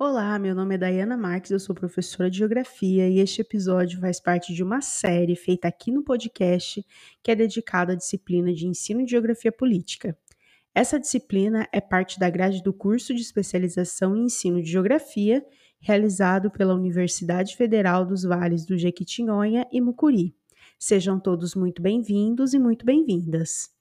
Olá, meu nome é Dayana Marques, eu sou professora de Geografia e este episódio faz parte de uma série feita aqui no podcast que é dedicada à disciplina de Ensino de Geografia Política. Essa disciplina é parte da grade do curso de especialização em Ensino de Geografia, realizado pela Universidade Federal dos Vales do Jequitinhonha e Mucuri. Sejam todos muito bem-vindos e muito bem-vindas.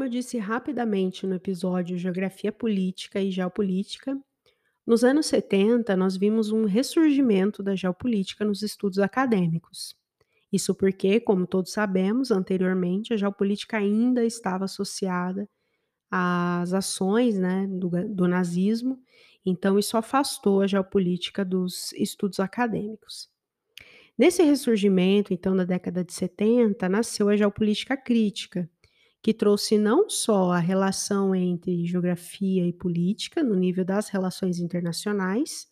Como eu disse rapidamente no episódio Geografia Política e Geopolítica, nos anos 70 nós vimos um ressurgimento da geopolítica nos estudos acadêmicos. Isso porque, como todos sabemos, anteriormente a geopolítica ainda estava associada às ações né, do, do nazismo, então isso afastou a geopolítica dos estudos acadêmicos. Nesse ressurgimento, então, da década de 70, nasceu a geopolítica crítica, que trouxe não só a relação entre geografia e política no nível das relações internacionais,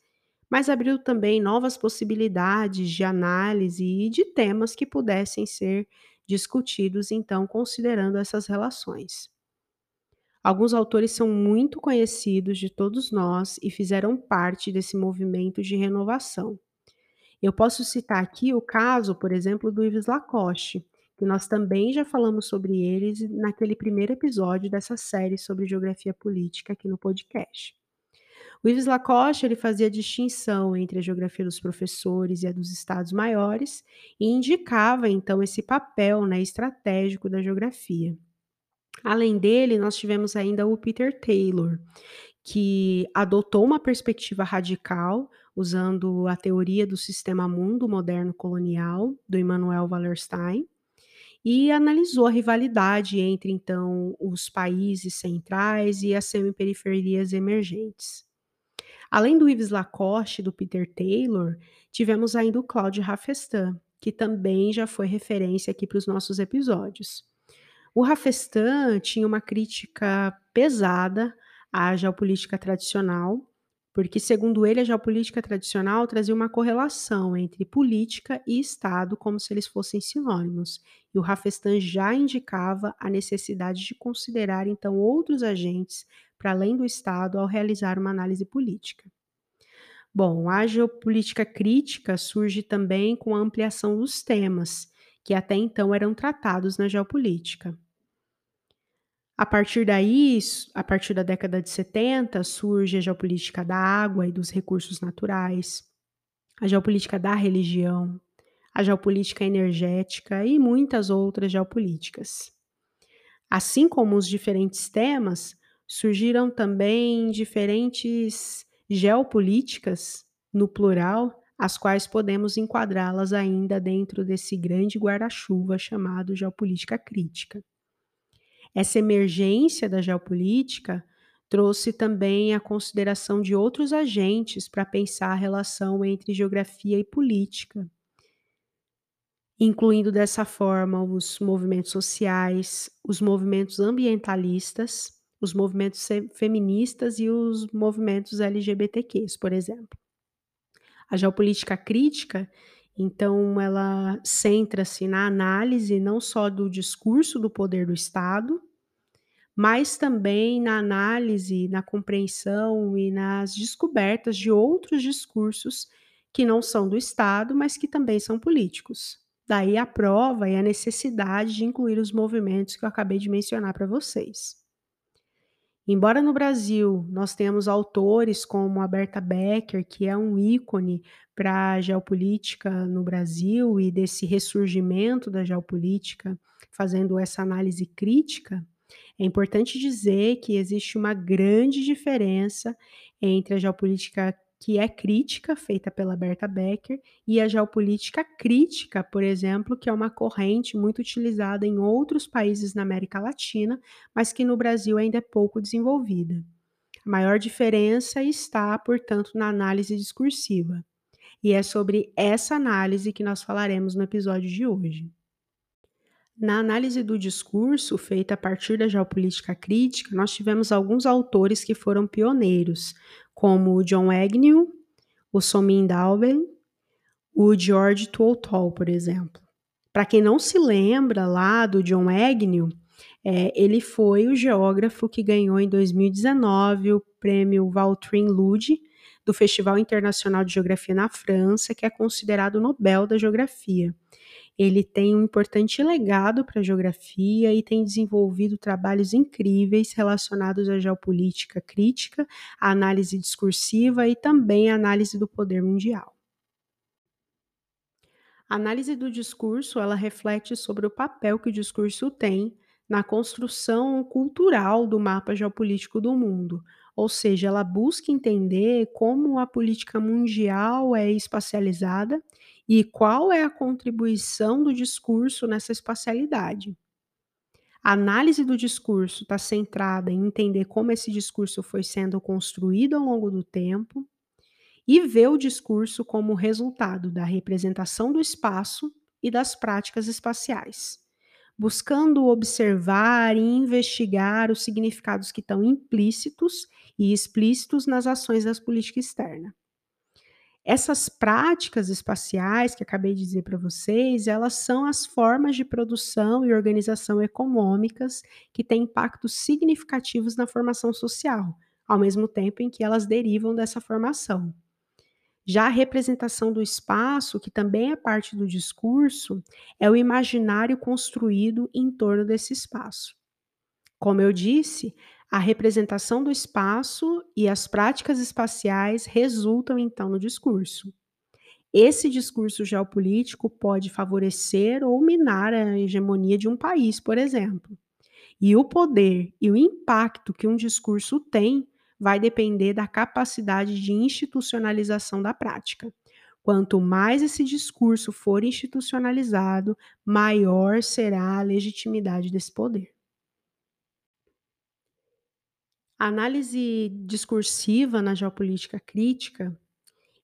mas abriu também novas possibilidades de análise e de temas que pudessem ser discutidos, então, considerando essas relações. Alguns autores são muito conhecidos de todos nós e fizeram parte desse movimento de renovação. Eu posso citar aqui o caso, por exemplo, do Yves Lacoste, que nós também já falamos sobre eles naquele primeiro episódio dessa série sobre geografia política aqui no podcast. O Yves Lacoste ele fazia distinção entre a geografia dos professores e a dos estados maiores e indicava então esse papel né, estratégico da geografia. Além dele, nós tivemos ainda o Peter Taylor, que adotou uma perspectiva radical usando a teoria do sistema mundo moderno colonial do Immanuel Wallerstein e analisou a rivalidade entre então os países centrais e as semi-periferias emergentes. Além do Yves Lacoste e do Peter Taylor, tivemos ainda o Claude Rafestan, que também já foi referência aqui para os nossos episódios. O Rafestan tinha uma crítica pesada à geopolítica tradicional, porque, segundo ele, a geopolítica tradicional trazia uma correlação entre política e Estado como se eles fossem sinônimos. E o Rafestan já indicava a necessidade de considerar, então, outros agentes para além do Estado ao realizar uma análise política. Bom, a geopolítica crítica surge também com a ampliação dos temas, que até então eram tratados na geopolítica. A partir daí, a partir da década de 70, surge a geopolítica da água e dos recursos naturais, a geopolítica da religião, a geopolítica energética e muitas outras geopolíticas. Assim como os diferentes temas, surgiram também diferentes geopolíticas, no plural, as quais podemos enquadrá-las ainda dentro desse grande guarda-chuva chamado geopolítica crítica. Essa emergência da geopolítica trouxe também a consideração de outros agentes para pensar a relação entre geografia e política, incluindo dessa forma os movimentos sociais, os movimentos ambientalistas, os movimentos feministas e os movimentos LGBTQs, por exemplo. A geopolítica crítica, então, ela centra-se na análise não só do discurso do poder do Estado, mas também na análise, na compreensão e nas descobertas de outros discursos que não são do Estado, mas que também são políticos. Daí a prova e a necessidade de incluir os movimentos que eu acabei de mencionar para vocês. Embora no Brasil nós tenhamos autores como a Berta Becker, que é um ícone para a geopolítica no Brasil e desse ressurgimento da geopolítica, fazendo essa análise crítica, é importante dizer que existe uma grande diferença entre a geopolítica que é crítica, feita pela Berta Becker, e a geopolítica crítica, por exemplo, que é uma corrente muito utilizada em outros países na América Latina, mas que no Brasil ainda é pouco desenvolvida. A maior diferença está, portanto, na análise discursiva. E é sobre essa análise que nós falaremos no episódio de hoje. Na análise do discurso, feita a partir da geopolítica crítica, nós tivemos alguns autores que foram pioneiros, como o John Agnew, o Somin Dauben, o George Toltol, por exemplo. Para quem não se lembra lá do John Agnew, é, ele foi o geógrafo que ganhou em 2019 o prêmio Valtrin Lud do Festival Internacional de Geografia na França, que é considerado o Nobel da Geografia. Ele tem um importante legado para a geografia e tem desenvolvido trabalhos incríveis relacionados à geopolítica crítica, à análise discursiva e também à análise do poder mundial. A análise do discurso, ela reflete sobre o papel que o discurso tem na construção cultural do mapa geopolítico do mundo, ou seja, ela busca entender como a política mundial é espacializada e qual é a contribuição do discurso nessa espacialidade. A análise do discurso está centrada em entender como esse discurso foi sendo construído ao longo do tempo e ver o discurso como resultado da representação do espaço e das práticas espaciais buscando observar e investigar os significados que estão implícitos e explícitos nas ações das políticas externas. Essas práticas espaciais que acabei de dizer para vocês, elas são as formas de produção e organização econômicas que têm impactos significativos na formação social, ao mesmo tempo em que elas derivam dessa formação. Já a representação do espaço, que também é parte do discurso, é o imaginário construído em torno desse espaço. Como eu disse, a representação do espaço e as práticas espaciais resultam então no discurso. Esse discurso geopolítico pode favorecer ou minar a hegemonia de um país, por exemplo. E o poder e o impacto que um discurso tem vai depender da capacidade de institucionalização da prática. Quanto mais esse discurso for institucionalizado, maior será a legitimidade desse poder. A análise discursiva na geopolítica crítica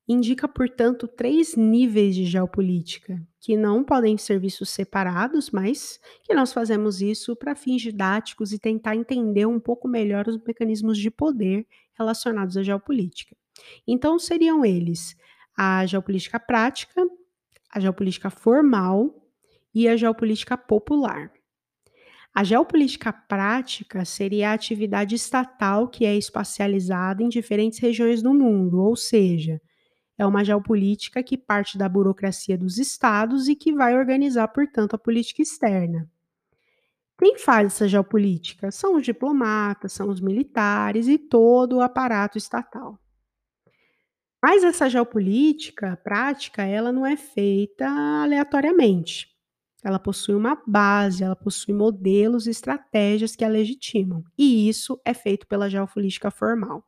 indica, portanto, três níveis de geopolítica, que não podem ser vistos separados, mas que nós fazemos isso para fins didáticos e tentar entender um pouco melhor os mecanismos de poder relacionados à geopolítica. Então, seriam eles a geopolítica prática, a geopolítica formal e a geopolítica popular. A geopolítica prática seria a atividade estatal que é espacializada em diferentes regiões do mundo, ou seja, é uma geopolítica que parte da burocracia dos estados e que vai organizar, portanto, a política externa. Quem faz essa geopolítica? São os diplomatas, são os militares e todo o aparato estatal. Mas essa geopolítica prática, ela não é feita aleatoriamente. Ela possui uma base, ela possui modelos e estratégias que a legitimam. E isso é feito pela geopolítica formal.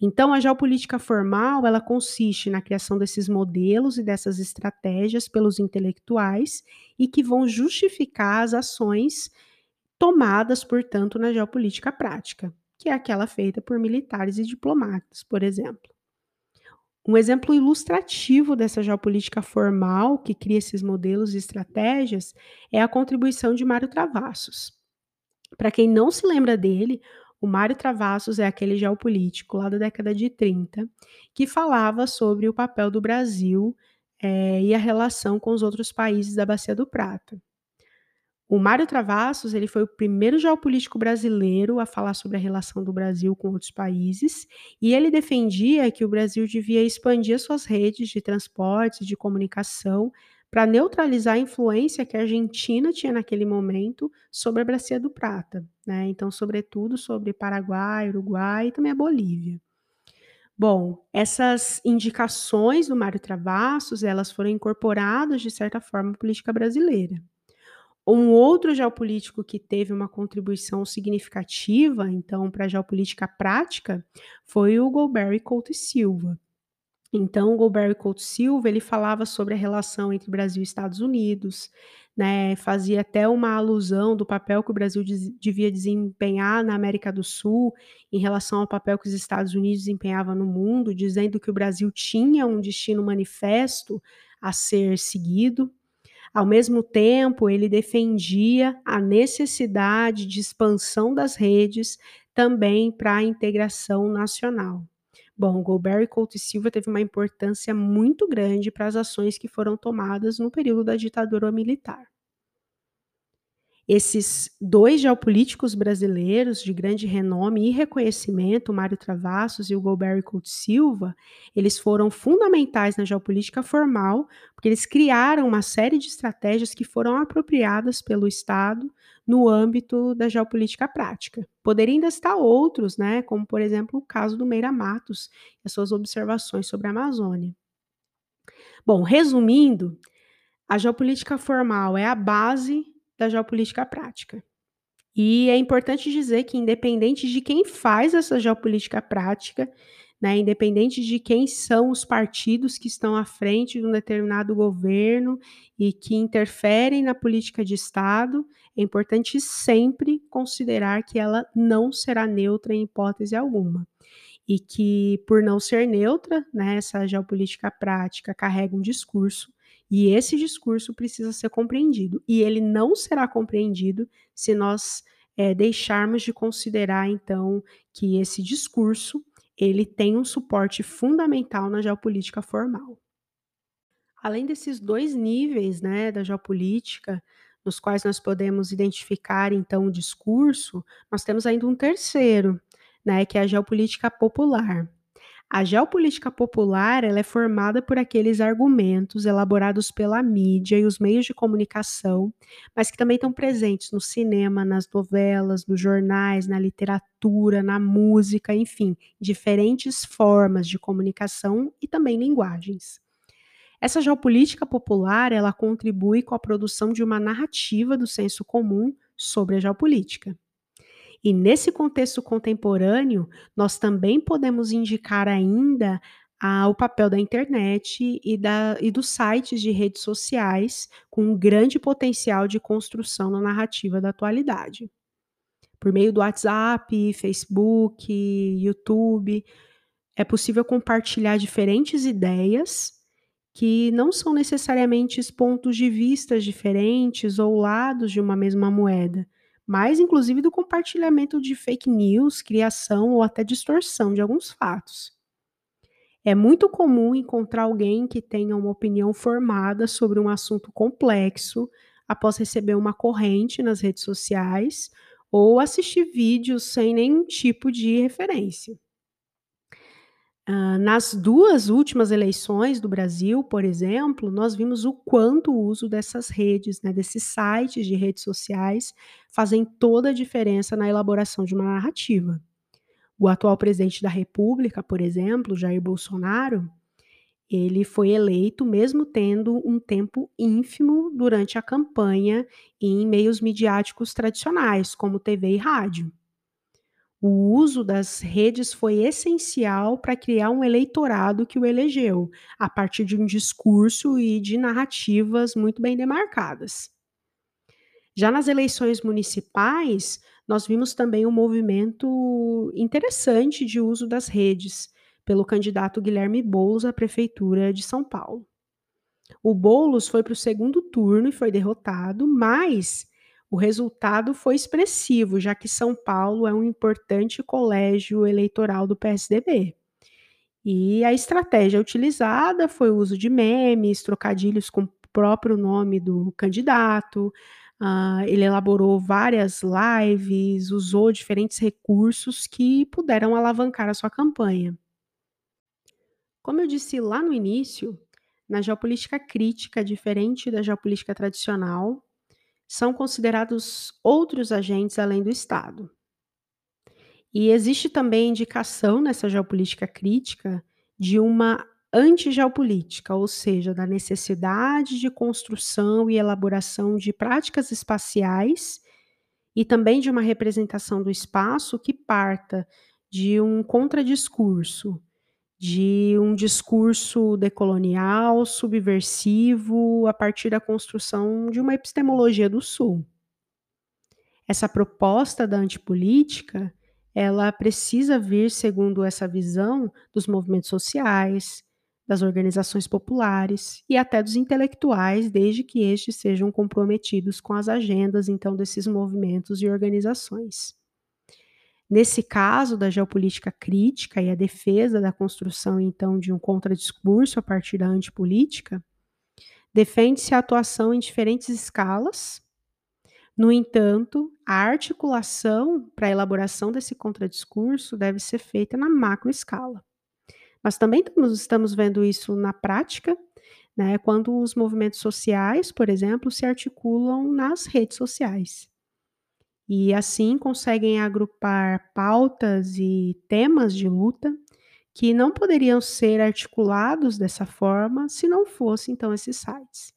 Então, a geopolítica formal, ela consiste na criação desses modelos e dessas estratégias pelos intelectuais e que vão justificar as ações tomadas, portanto, na geopolítica prática, que é aquela feita por militares e diplomatas, por exemplo. Um exemplo ilustrativo dessa geopolítica formal, que cria esses modelos e estratégias, é a contribuição de Mário Travassos. Para quem não se lembra dele, o Mário Travassos é aquele geopolítico lá da década de 30 que falava sobre o papel do Brasil é, e a relação com os outros países da Bacia do Prata. O Mário Travassos ele foi o primeiro geopolítico brasileiro a falar sobre a relação do Brasil com outros países e ele defendia que o Brasil devia expandir suas redes de transportes, de comunicação, para neutralizar a influência que a Argentina tinha naquele momento sobre a Bacia do Prata, né? Então, sobretudo sobre Paraguai, Uruguai e também a Bolívia. Bom, essas indicações do Mário Travassos, elas foram incorporadas de certa forma à política brasileira. Um outro geopolítico que teve uma contribuição significativa, então, para a geopolítica prática, foi o Golbery Couto Silva. Então, o Golbery Couto Silva, ele falava sobre a relação entre Brasil e Estados Unidos, né, fazia até uma alusão do papel que o Brasil devia desempenhar na América do Sul em relação ao papel que os Estados Unidos desempenhavam no mundo, dizendo que o Brasil tinha um destino manifesto a ser seguido. Ao mesmo tempo, ele defendia a necessidade de expansão das redes também para a integração nacional. Bom, Golbery Couto e Silva teve uma importância muito grande para as ações que foram tomadas no período da ditadura militar. Esses dois geopolíticos brasileiros de grande renome e reconhecimento, Mário Travassos e o Golbery Couto Silva, eles foram fundamentais na geopolítica formal, porque eles criaram uma série de estratégias que foram apropriadas pelo Estado no âmbito da geopolítica prática. Poderia ainda estar outros, né, como por exemplo o caso do Meira Matos e as suas observações sobre a Amazônia. Bom, resumindo, a geopolítica formal é a base da geopolítica prática. E é importante dizer que, independente de quem faz essa geopolítica prática, né, independente de quem são os partidos que estão à frente de um determinado governo e que interferem na política de Estado, é importante sempre considerar que ela não será neutra em hipótese alguma. E que, por não ser neutra, né, essa geopolítica prática carrega um discurso e esse discurso precisa ser compreendido. E ele não será compreendido se nós é, deixarmos de considerar, então, que esse discurso ele tem um suporte fundamental na geopolítica formal. Além desses dois níveis né, da geopolítica, nos quais nós podemos identificar, então, o discurso, nós temos ainda um terceiro, né, que é a geopolítica popular. A geopolítica popular é formada por aqueles argumentos elaborados pela mídia e os meios de comunicação, mas que também estão presentes no cinema, nas novelas, nos jornais, na literatura, na música, enfim, diferentes formas de comunicação e também linguagens. Essa geopolítica popular ela contribui com a produção de uma narrativa do senso comum sobre a geopolítica. E nesse contexto contemporâneo, nós também podemos indicar ainda ah, o papel da internet e, da, e dos sites de redes sociais com um grande potencial de construção na narrativa da atualidade. Por meio do WhatsApp, Facebook, YouTube, é possível compartilhar diferentes ideias que não são necessariamente pontos de vistas diferentes ou lados de uma mesma moeda, mas inclusive do compartilhamento de fake news, criação ou até distorção de alguns fatos. É muito comum encontrar alguém que tenha uma opinião formada sobre um assunto complexo após receber uma corrente nas redes sociais ou assistir vídeos sem nenhum tipo de referência. Uh, nas duas últimas eleições do Brasil, por exemplo, nós vimos o quanto o uso dessas redes, né, desses sites de redes sociais, fazem toda a diferença na elaboração de uma narrativa. O atual presidente da República, por exemplo, Jair Bolsonaro, ele foi eleito mesmo tendo um tempo ínfimo durante a campanha em meios midiáticos tradicionais, como TV e rádio. O uso das redes foi essencial para criar um eleitorado que o elegeu, a partir de um discurso e de narrativas muito bem demarcadas. Já nas eleições municipais, nós vimos também um movimento interessante de uso das redes pelo candidato Guilherme Boulos à prefeitura de São Paulo. O Boulos foi para o segundo turno e foi derrotado, mas o resultado foi expressivo, já que São Paulo é um importante colégio eleitoral do PSDB. E a estratégia utilizada foi o uso de memes, trocadilhos com o próprio nome do candidato. Uh, ele elaborou várias lives, usou diferentes recursos que puderam alavancar a sua campanha. Como eu disse lá no início, na geopolítica crítica, diferente da geopolítica tradicional, são considerados outros agentes além do Estado. E existe também indicação nessa geopolítica crítica de uma antigeopolítica, ou seja, da necessidade de construção e elaboração de práticas espaciais e também de uma representação do espaço que parta de um contradiscurso de um discurso decolonial, subversivo, a partir da construção de uma epistemologia do Sul. Essa proposta da antipolítica, ela precisa vir, segundo essa visão, dos movimentos sociais, das organizações populares e até dos intelectuais, desde que estes sejam comprometidos com as agendas, então, desses movimentos e organizações. Nesse caso da geopolítica crítica e a defesa da construção, então, de um contradiscurso a partir da antipolítica, defende-se a atuação em diferentes escalas. No entanto, a articulação para a elaboração desse contradiscurso deve ser feita na macroescala. Mas também estamos vendo isso na prática, né, quando os movimentos sociais, por exemplo, se articulam nas redes sociais. E assim conseguem agrupar pautas e temas de luta que não poderiam ser articulados dessa forma se não fossem então esses sites.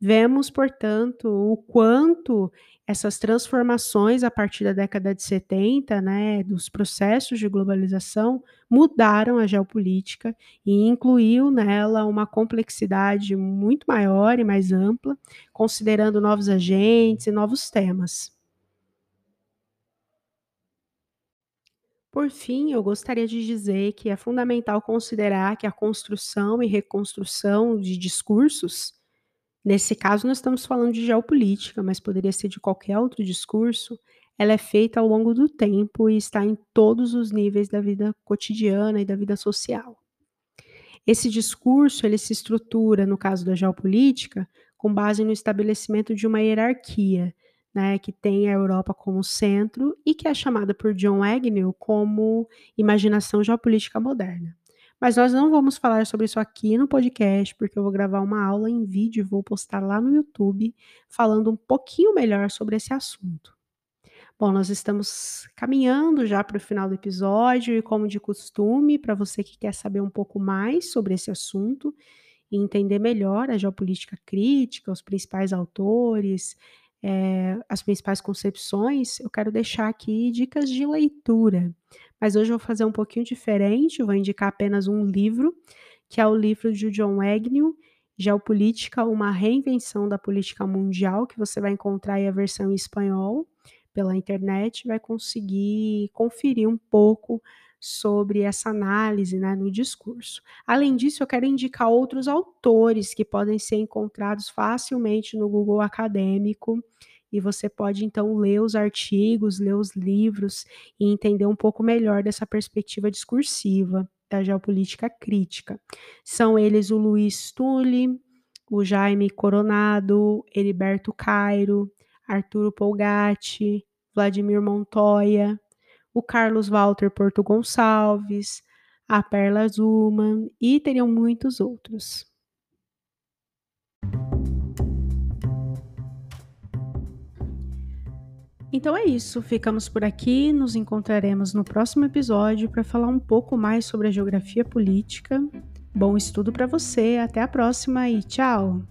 Vemos, portanto, o quanto essas transformações a partir da década de 70, né, dos processos de globalização, mudaram a geopolítica e incluiu nela uma complexidade muito maior e mais ampla, considerando novos agentes e novos temas. Por fim, eu gostaria de dizer que é fundamental considerar que a construção e reconstrução de discursos, nesse caso nós estamos falando de geopolítica, mas poderia ser de qualquer outro discurso, ela é feita ao longo do tempo e está em todos os níveis da vida cotidiana e da vida social. Esse discurso ele se estrutura, no caso da geopolítica, com base no estabelecimento de uma hierarquia, né, que tem a Europa como centro e que é chamada por John Agnew como imaginação geopolítica moderna. Mas nós não vamos falar sobre isso aqui no podcast, porque eu vou gravar uma aula em vídeo e vou postar lá no YouTube falando um pouquinho melhor sobre esse assunto. Bom, nós estamos caminhando já para o final do episódio e, como de costume, para você que quer saber um pouco mais sobre esse assunto e entender melhor a geopolítica crítica, os principais autores, é, as principais concepções, eu quero deixar aqui dicas de leitura. Mas hoje eu vou fazer um pouquinho diferente, vou indicar apenas um livro, que é o livro de John Agnew, Geopolítica, uma reinvenção da política mundial, que você vai encontrar aí a versão em espanhol pela internet, vai conseguir conferir um pouco sobre essa análise né, no discurso. Além disso, eu quero indicar outros autores que podem ser encontrados facilmente no Google Acadêmico. E você pode então ler os artigos, ler os livros e entender um pouco melhor dessa perspectiva discursiva da geopolítica crítica. São eles o Luiz Tully, o Jaime Coronado, Heriberto Cairo, Arturo Polgatti, Vladimir Montoya, o Carlos Walter Porto Gonçalves, a Perla Zuma e teriam muitos outros. Então é isso, ficamos por aqui, nos encontraremos no próximo episódio para falar um pouco mais sobre a geografia política. Bom estudo para você, até a próxima e tchau!